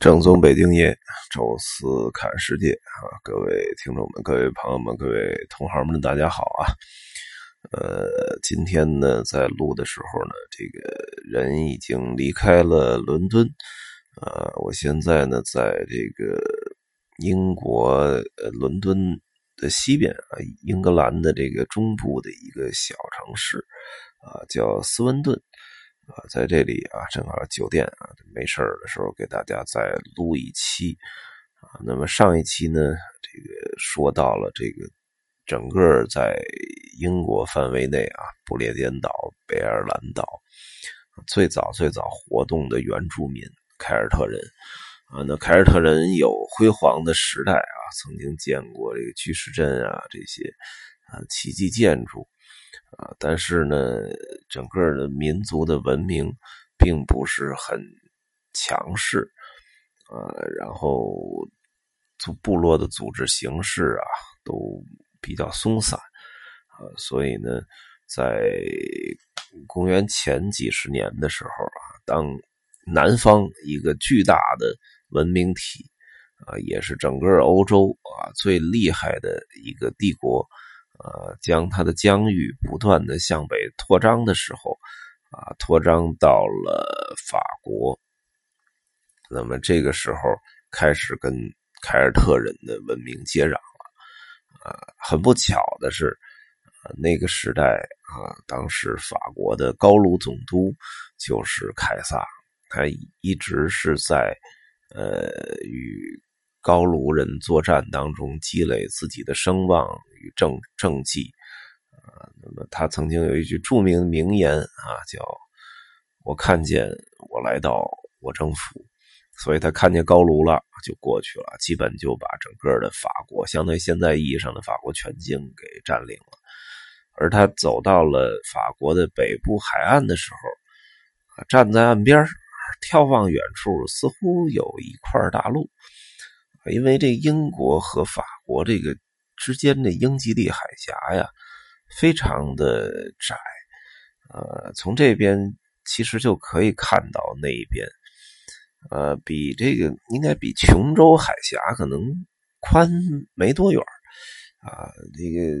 正宗北京爷，宙斯看世界啊！各位听众们、各位朋友们、各位同行们，大家好啊！呃，今天呢，在录的时候呢，这个人已经离开了伦敦，呃，我现在呢，在这个英国呃伦敦的西边啊，英格兰的这个中部的一个小城市啊，叫斯温顿。啊，在这里啊，正好酒店啊，没事的时候给大家再录一期啊。那么上一期呢，这个说到了这个整个在英国范围内啊，不列颠岛、北爱尔兰岛最早最早活动的原住民凯尔特人啊。那凯尔特人有辉煌的时代啊，曾经见过这个巨石阵啊这些啊奇迹建筑。啊，但是呢，整个的民族的文明并不是很强势，呃，然后组部落的组织形式啊都比较松散，啊，所以呢，在公元前几十年的时候啊，当南方一个巨大的文明体啊，也是整个欧洲啊最厉害的一个帝国。呃，将它的疆域不断的向北扩张的时候，啊，扩张到了法国。那么这个时候开始跟凯尔特人的文明接壤了。啊，很不巧的是，那个时代啊，当时法国的高卢总督就是凯撒，他一直是在呃与。高卢人作战当中积累自己的声望政政绩，啊，那么他曾经有一句著名名言啊，叫“我看见我来到我征服”，所以他看见高卢了就过去了，基本就把整个的法国，相当于现在意义上的法国全境给占领了。而他走到了法国的北部海岸的时候，站在岸边眺望远处，似乎有一块大陆。因为这英国和法国这个之间的英吉利海峡呀，非常的窄，呃，从这边其实就可以看到那一边，呃，比这个应该比琼州海峡可能宽没多远啊。这个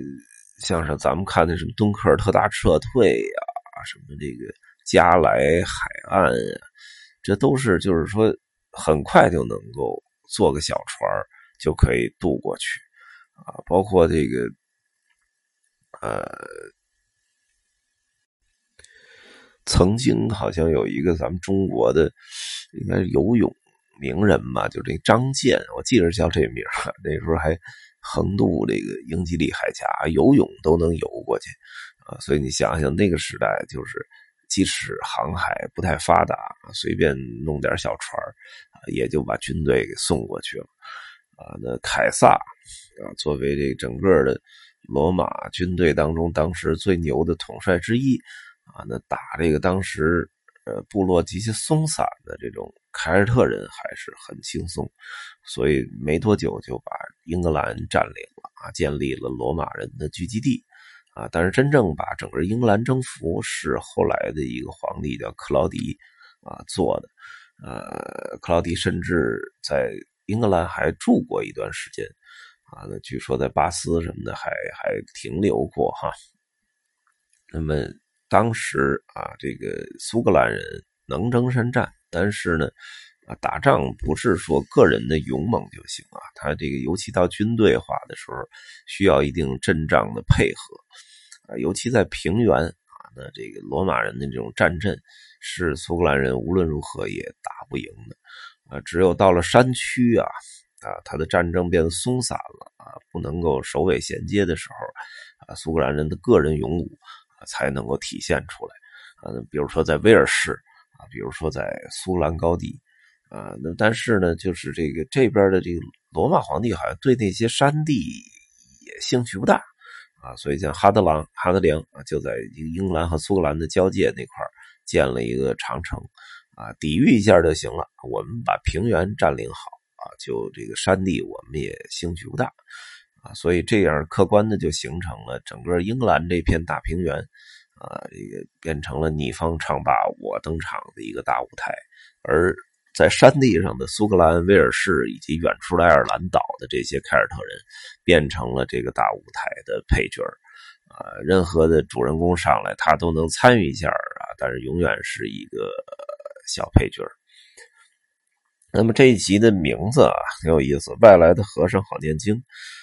像是咱们看的什么敦刻尔特大撤退呀，什么这个加莱海岸呀，这都是就是说很快就能够。坐个小船就可以渡过去，啊，包括这个，呃，曾经好像有一个咱们中国的应该是游泳名人吧，就这张健，我记着叫这名那时候还横渡这个英吉利海峡，游泳都能游过去，啊，所以你想想那个时代就是。即使航海不太发达，随便弄点小船也就把军队给送过去了。啊，那凯撒啊，作为这整个的罗马军队当中当时最牛的统帅之一，啊，那打这个当时呃部落极其松散的这种凯尔特人还是很轻松，所以没多久就把英格兰占领了啊，建立了罗马人的聚集地。啊，但是真正把整个英格兰征服是后来的一个皇帝叫克劳迪啊做的，呃，克劳迪甚至在英格兰还住过一段时间啊，那据说在巴斯什么的还还停留过哈。那么当时啊，这个苏格兰人能征善战，但是呢。啊，打仗不是说个人的勇猛就行啊，他这个尤其到军队化的时候，需要一定阵仗的配合啊，尤其在平原啊，那这个罗马人的这种战阵是苏格兰人无论如何也打不赢的啊，只有到了山区啊，啊，他的战争变得松散了啊，不能够首尾衔接的时候啊，苏格兰人的个人勇武才能够体现出来啊，比如说在威尔士啊，比如说在苏格兰高地。啊，那但是呢，就是这个这边的这个罗马皇帝好像对那些山地也兴趣不大啊，所以像哈德良，哈德良啊，就在英格兰和苏格兰的交界那块建了一个长城啊，抵御一下就行了。我们把平原占领好啊，就这个山地我们也兴趣不大啊，所以这样客观的就形成了整个英格兰这片大平原啊，这个变成了你方唱罢我登场的一个大舞台，而。在山地上的苏格兰、威尔士以及远处的爱尔兰岛的这些凯尔特人，变成了这个大舞台的配角啊，任何的主人公上来，他都能参与一下啊，但是永远是一个小配角那么这一集的名字啊，挺有意思，《外来的和尚好念经》，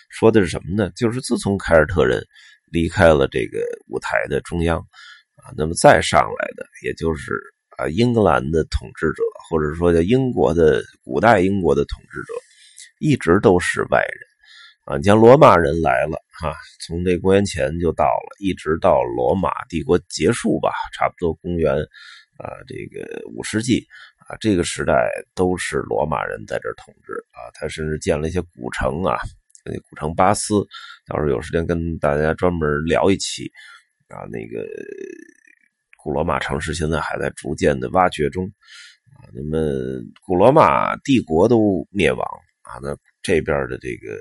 说的是什么呢？就是自从凯尔特人离开了这个舞台的中央啊，那么再上来的，也就是。啊，英格兰的统治者，或者说叫英国的古代英国的统治者，一直都是外人啊。你像罗马人来了哈，从这公元前就到了，一直到罗马帝国结束吧，差不多公元啊这个五世纪啊，这个时代都是罗马人在这统治啊。他甚至建了一些古城啊，那古城巴斯，到时候有时间跟大家专门聊一期啊，那个。古罗马城市现在还在逐渐的挖掘中啊，那么古罗马帝国都灭亡啊，那这边的这个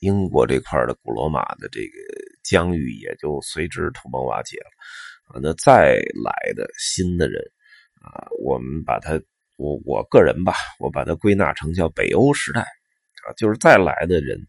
英国这块的古罗马的这个疆域也就随之土崩瓦解了啊。那再来的新的人啊，我们把它我我个人吧，我把它归纳成叫北欧时代啊，就是再来的人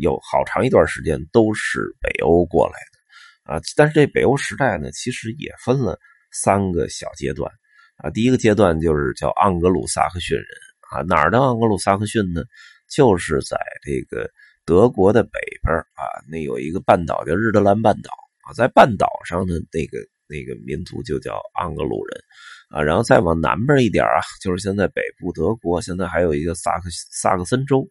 有好长一段时间都是北欧过来的啊，但是这北欧时代呢，其实也分了。三个小阶段啊，第一个阶段就是叫盎格鲁撒克逊人啊，哪儿的盎格鲁撒克逊呢？就是在这个德国的北边啊，那有一个半岛叫日德兰半岛啊，在半岛上的那个那个民族就叫盎格鲁人啊，然后再往南边一点啊，就是现在北部德国，现在还有一个萨克萨克森州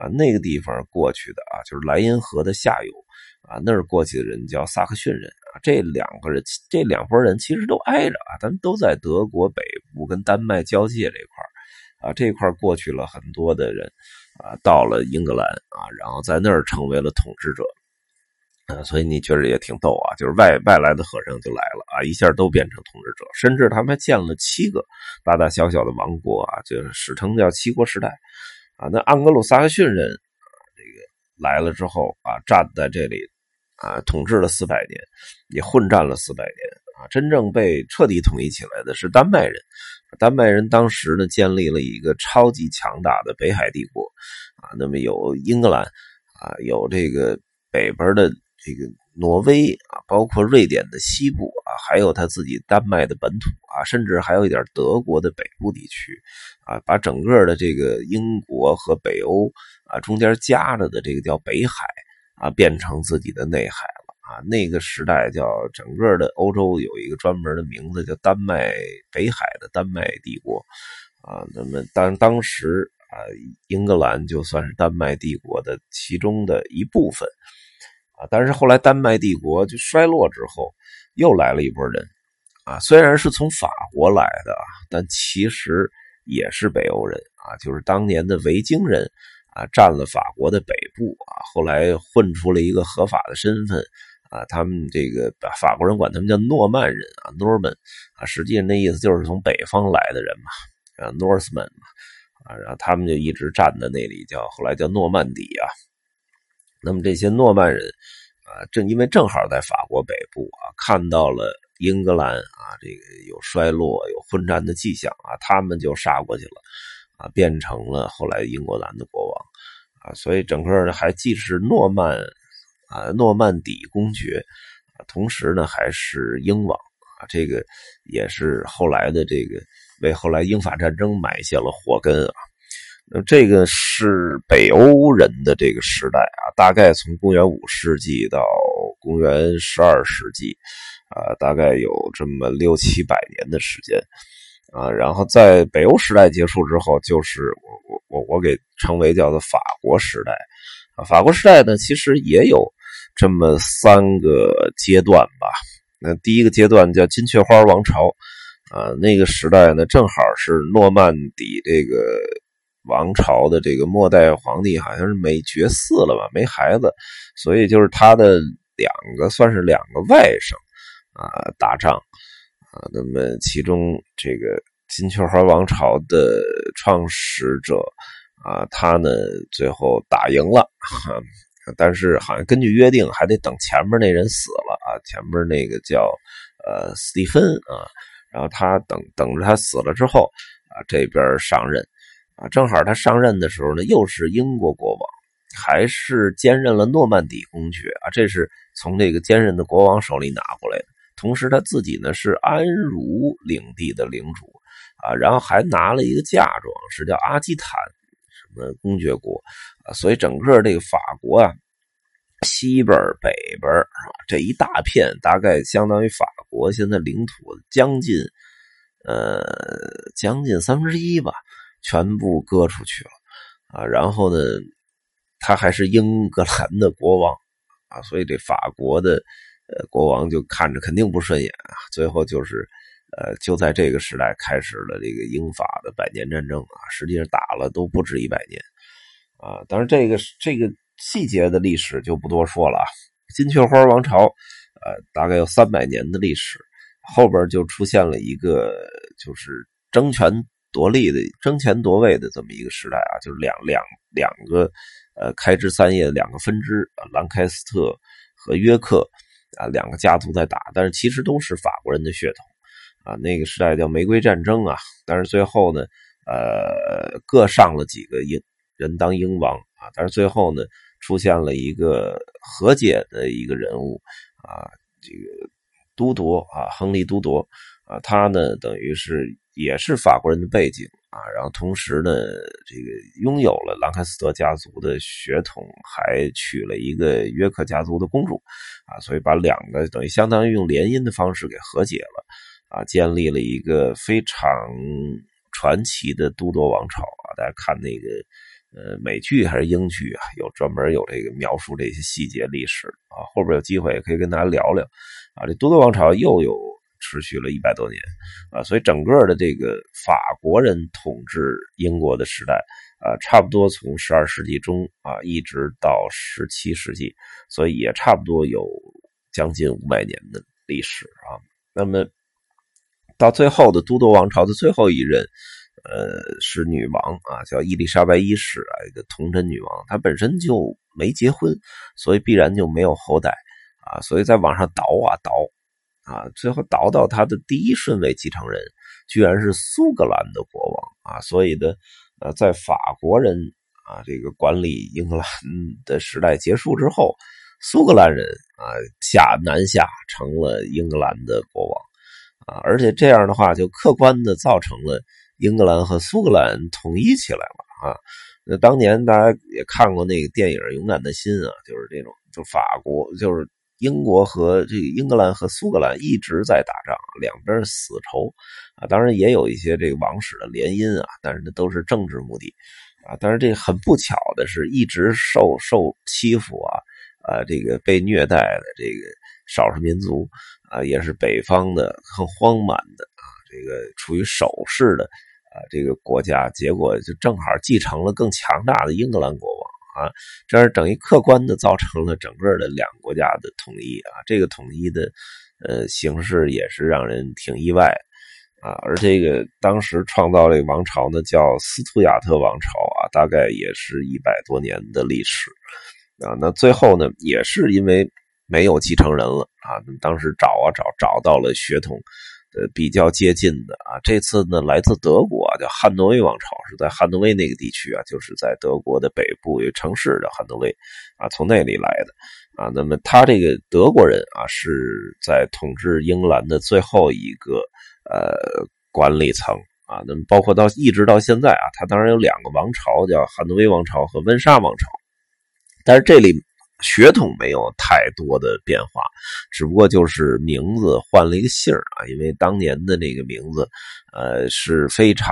啊，那个地方过去的啊，就是莱茵河的下游。啊，那儿过去的人叫萨克逊人啊，这两个人，这两拨人其实都挨着啊，咱都在德国北部跟丹麦交界这块啊，这块过去了很多的人啊，到了英格兰啊，然后在那儿成为了统治者啊，所以你觉得也挺逗啊，就是外外来的和尚就来了啊，一下都变成统治者，甚至他们还建了七个大大小小的王国啊，就是史称叫七国时代啊。那盎格鲁撒克逊人这个来了之后啊，站在这里。啊，统治了四百年，也混战了四百年啊！真正被彻底统一起来的是丹麦人。丹麦人当时呢，建立了一个超级强大的北海帝国啊。那么有英格兰啊，有这个北边的这个挪威啊，包括瑞典的西部啊，还有他自己丹麦的本土啊，甚至还有一点德国的北部地区啊，把整个的这个英国和北欧啊中间夹着的这个叫北海。啊，变成自己的内海了啊！那个时代叫整个的欧洲有一个专门的名字，叫丹麦北海的丹麦帝国啊。那么当当时啊，英格兰就算是丹麦帝国的其中的一部分啊。但是后来丹麦帝国就衰落之后，又来了一波人啊。虽然是从法国来的，但其实也是北欧人啊，就是当年的维京人。啊，占了法国的北部啊，后来混出了一个合法的身份啊，他们这个法国人管他们叫诺曼人啊，Norman 啊，实际上那意思就是从北方来的人嘛，啊，Northman 嘛，啊，然后他们就一直站在那里，叫后来叫诺曼底啊。那么这些诺曼人啊，正因为正好在法国北部啊，看到了英格兰啊，这个有衰落、有混战的迹象啊，他们就杀过去了。啊，变成了后来英格兰的国王，啊，所以整个呢还既是诺曼啊诺曼底公爵，同时呢还是英王啊，这个也是后来的这个为后来英法战争埋下了祸根啊。那这个是北欧人的这个时代啊，大概从公元五世纪到公元十二世纪，啊，大概有这么六七百年的时间。啊，然后在北欧时代结束之后，就是我我我我给称为叫做法国时代，啊，法国时代呢，其实也有这么三个阶段吧。那第一个阶段叫金雀花王朝，啊，那个时代呢，正好是诺曼底这个王朝的这个末代皇帝好像是没绝嗣了吧，没孩子，所以就是他的两个算是两个外甥啊打仗。啊，那么其中这个金雀花王朝的创始者啊，他呢最后打赢了，但是好像根据约定还得等前面那人死了啊，前面那个叫呃斯蒂芬啊，然后他等等着他死了之后啊这边上任，啊正好他上任的时候呢，又是英国国王，还是兼任了诺曼底公爵啊，这是从这个兼任的国王手里拿过来的。同时他自己呢是安茹领地的领主啊，然后还拿了一个嫁妆，是叫阿基坦什么公爵国啊，所以整个这个法国啊。西边北边啊，这一大片大概相当于法国现在领土将近，呃，将近三分之一吧，全部割出去了啊。然后呢，他还是英格兰的国王啊，所以这法国的呃国王就看着肯定不顺眼啊。最后就是，呃，就在这个时代开始了这个英法的百年战争啊，实际上打了都不止一百年啊。当然，这个这个。细节的历史就不多说了啊。金雀花王朝，呃，大概有三百年的历史，后边就出现了一个就是争权夺利的、争权夺位的这么一个时代啊，就是两两两个呃开枝散叶的两个分支啊，兰开斯特和约克啊两个家族在打，但是其实都是法国人的血统啊。那个时代叫玫瑰战争啊，但是最后呢，呃，各上了几个英人当英王啊，但是最后呢。出现了一个和解的一个人物啊，这个都铎啊，亨利都铎啊，他呢等于是也是法国人的背景啊，然后同时呢，这个拥有了兰开斯特家族的血统，还娶了一个约克家族的公主啊，所以把两个等于相当于用联姻的方式给和解了啊，建立了一个非常传奇的都铎王朝啊，大家看那个。呃，美剧还是英剧啊？有专门有这个描述这些细节历史啊。后边有机会也可以跟大家聊聊啊。这都铎王朝又有持续了一百多年啊，所以整个的这个法国人统治英国的时代啊，差不多从十二世纪中啊一直到十七世纪，所以也差不多有将近五百年的历史啊。那么到最后的都铎王朝的最后一任。呃，是女王啊，叫伊丽莎白一世啊，一个童贞女王，她本身就没结婚，所以必然就没有后代啊，所以在往上倒啊倒啊，最后倒到他的第一顺位继承人，居然是苏格兰的国王啊，所以呢呃，在法国人啊这个管理英格兰的时代结束之后，苏格兰人啊下南下成了英格兰的国王啊，而且这样的话就客观的造成了。英格兰和苏格兰统一起来了啊！那当年大家也看过那个电影《勇敢的心》啊，就是这种，就法国，就是英国和这个英格兰和苏格兰一直在打仗，两边死仇啊。当然也有一些这个王室的联姻啊，但是那都是政治目的啊。但是这很不巧的是，一直受受欺负啊啊，这个被虐待的这个少数民族啊，也是北方的很荒蛮的啊，这个处于守势的。啊，这个国家结果就正好继承了更强大的英格兰国王啊，这是等于客观的造成了整个的两个国家的统一啊。这个统一的呃形式也是让人挺意外啊。而这个当时创造这个王朝呢，叫斯图亚特王朝啊，大概也是一百多年的历史啊。那最后呢，也是因为没有继承人了啊，当时找啊找，找到了血统。呃，比较接近的啊，这次呢来自德国啊，叫汉诺威王朝，是在汉诺威那个地区啊，就是在德国的北部有城市的汉诺威啊，从那里来的啊。那么他这个德国人啊，是在统治英格兰的最后一个呃管理层啊。那么包括到一直到现在啊，他当然有两个王朝，叫汉诺威王朝和温莎王朝，但是这里。血统没有太多的变化，只不过就是名字换了一个姓啊，因为当年的那个名字，呃，是非常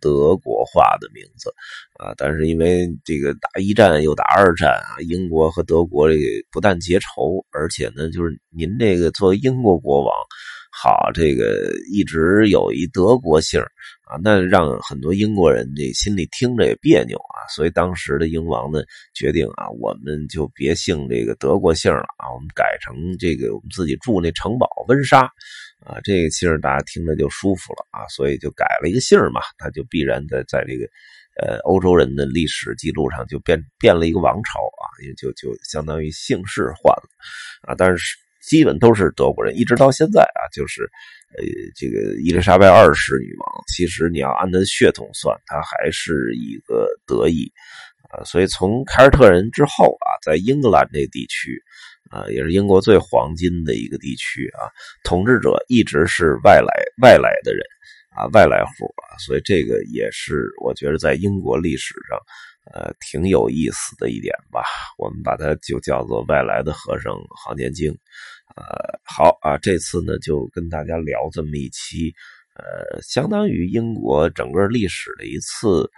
德国化的名字啊。但是因为这个打一战又打二战啊，英国和德国这个不但结仇，而且呢，就是您这个作为英国国王。好，这个一直有一德国姓啊，那让很多英国人这心里听着也别扭啊，所以当时的英王呢决定啊，我们就别姓这个德国姓了啊，我们改成这个我们自己住那城堡温莎啊，这个姓大家听着就舒服了啊，所以就改了一个姓嘛，他就必然在在这个呃欧洲人的历史记录上就变变了一个王朝啊，也就就相当于姓氏换了啊，但是。基本都是德国人，一直到现在啊，就是呃，这个伊丽莎白二世女王，其实你要按她的血统算，她还是一个德裔啊。所以从凯尔特人之后啊，在英格兰这地区啊，也是英国最黄金的一个地区啊，统治者一直是外来外来的人啊，外来户啊，所以这个也是我觉得在英国历史上。呃，挺有意思的一点吧，我们把它就叫做外来的和尚好念经。呃，好啊，这次呢就跟大家聊这么一期，呃，相当于英国整个历史的一次，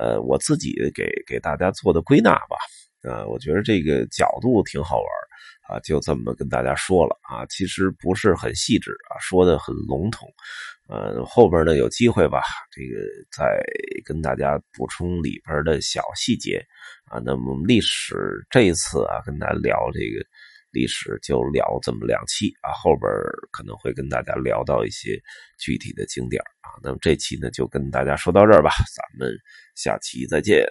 呃，我自己给给大家做的归纳吧。呃，我觉得这个角度挺好玩啊，就这么跟大家说了啊，其实不是很细致啊，说的很笼统。呃，后边呢有机会吧，这个再跟大家补充里边的小细节啊。那么历史这一次啊，跟大家聊这个历史就聊这么两期啊，后边可能会跟大家聊到一些具体的景点啊。那么这期呢就跟大家说到这儿吧，咱们下期再见。